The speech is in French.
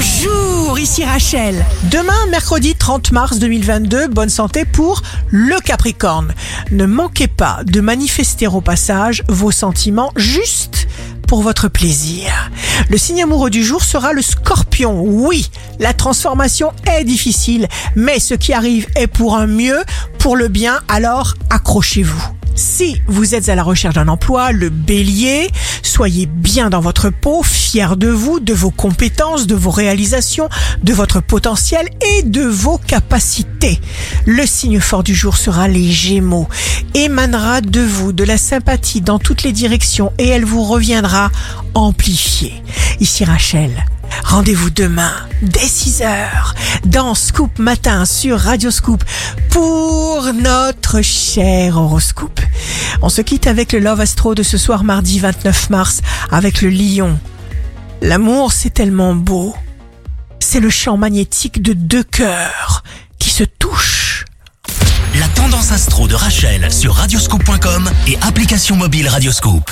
Bonjour, ici Rachel. Demain, mercredi 30 mars 2022, bonne santé pour le Capricorne. Ne manquez pas de manifester au passage vos sentiments juste pour votre plaisir. Le signe amoureux du jour sera le scorpion. Oui, la transformation est difficile, mais ce qui arrive est pour un mieux, pour le bien, alors accrochez-vous. Si vous êtes à la recherche d'un emploi, le bélier, soyez bien dans votre peau, fier de vous, de vos compétences, de vos réalisations, de votre potentiel et de vos capacités. Le signe fort du jour sera les gémeaux. Émanera de vous de la sympathie dans toutes les directions et elle vous reviendra amplifiée. Ici Rachel. Rendez-vous demain dès 6h dans Scoop Matin sur Radio Scoop pour notre cher horoscope. On se quitte avec le Love Astro de ce soir mardi 29 mars avec le lion. L'amour c'est tellement beau. C'est le champ magnétique de deux cœurs qui se touchent. La tendance astro de Rachel sur radioscope.com et application mobile Radioscope.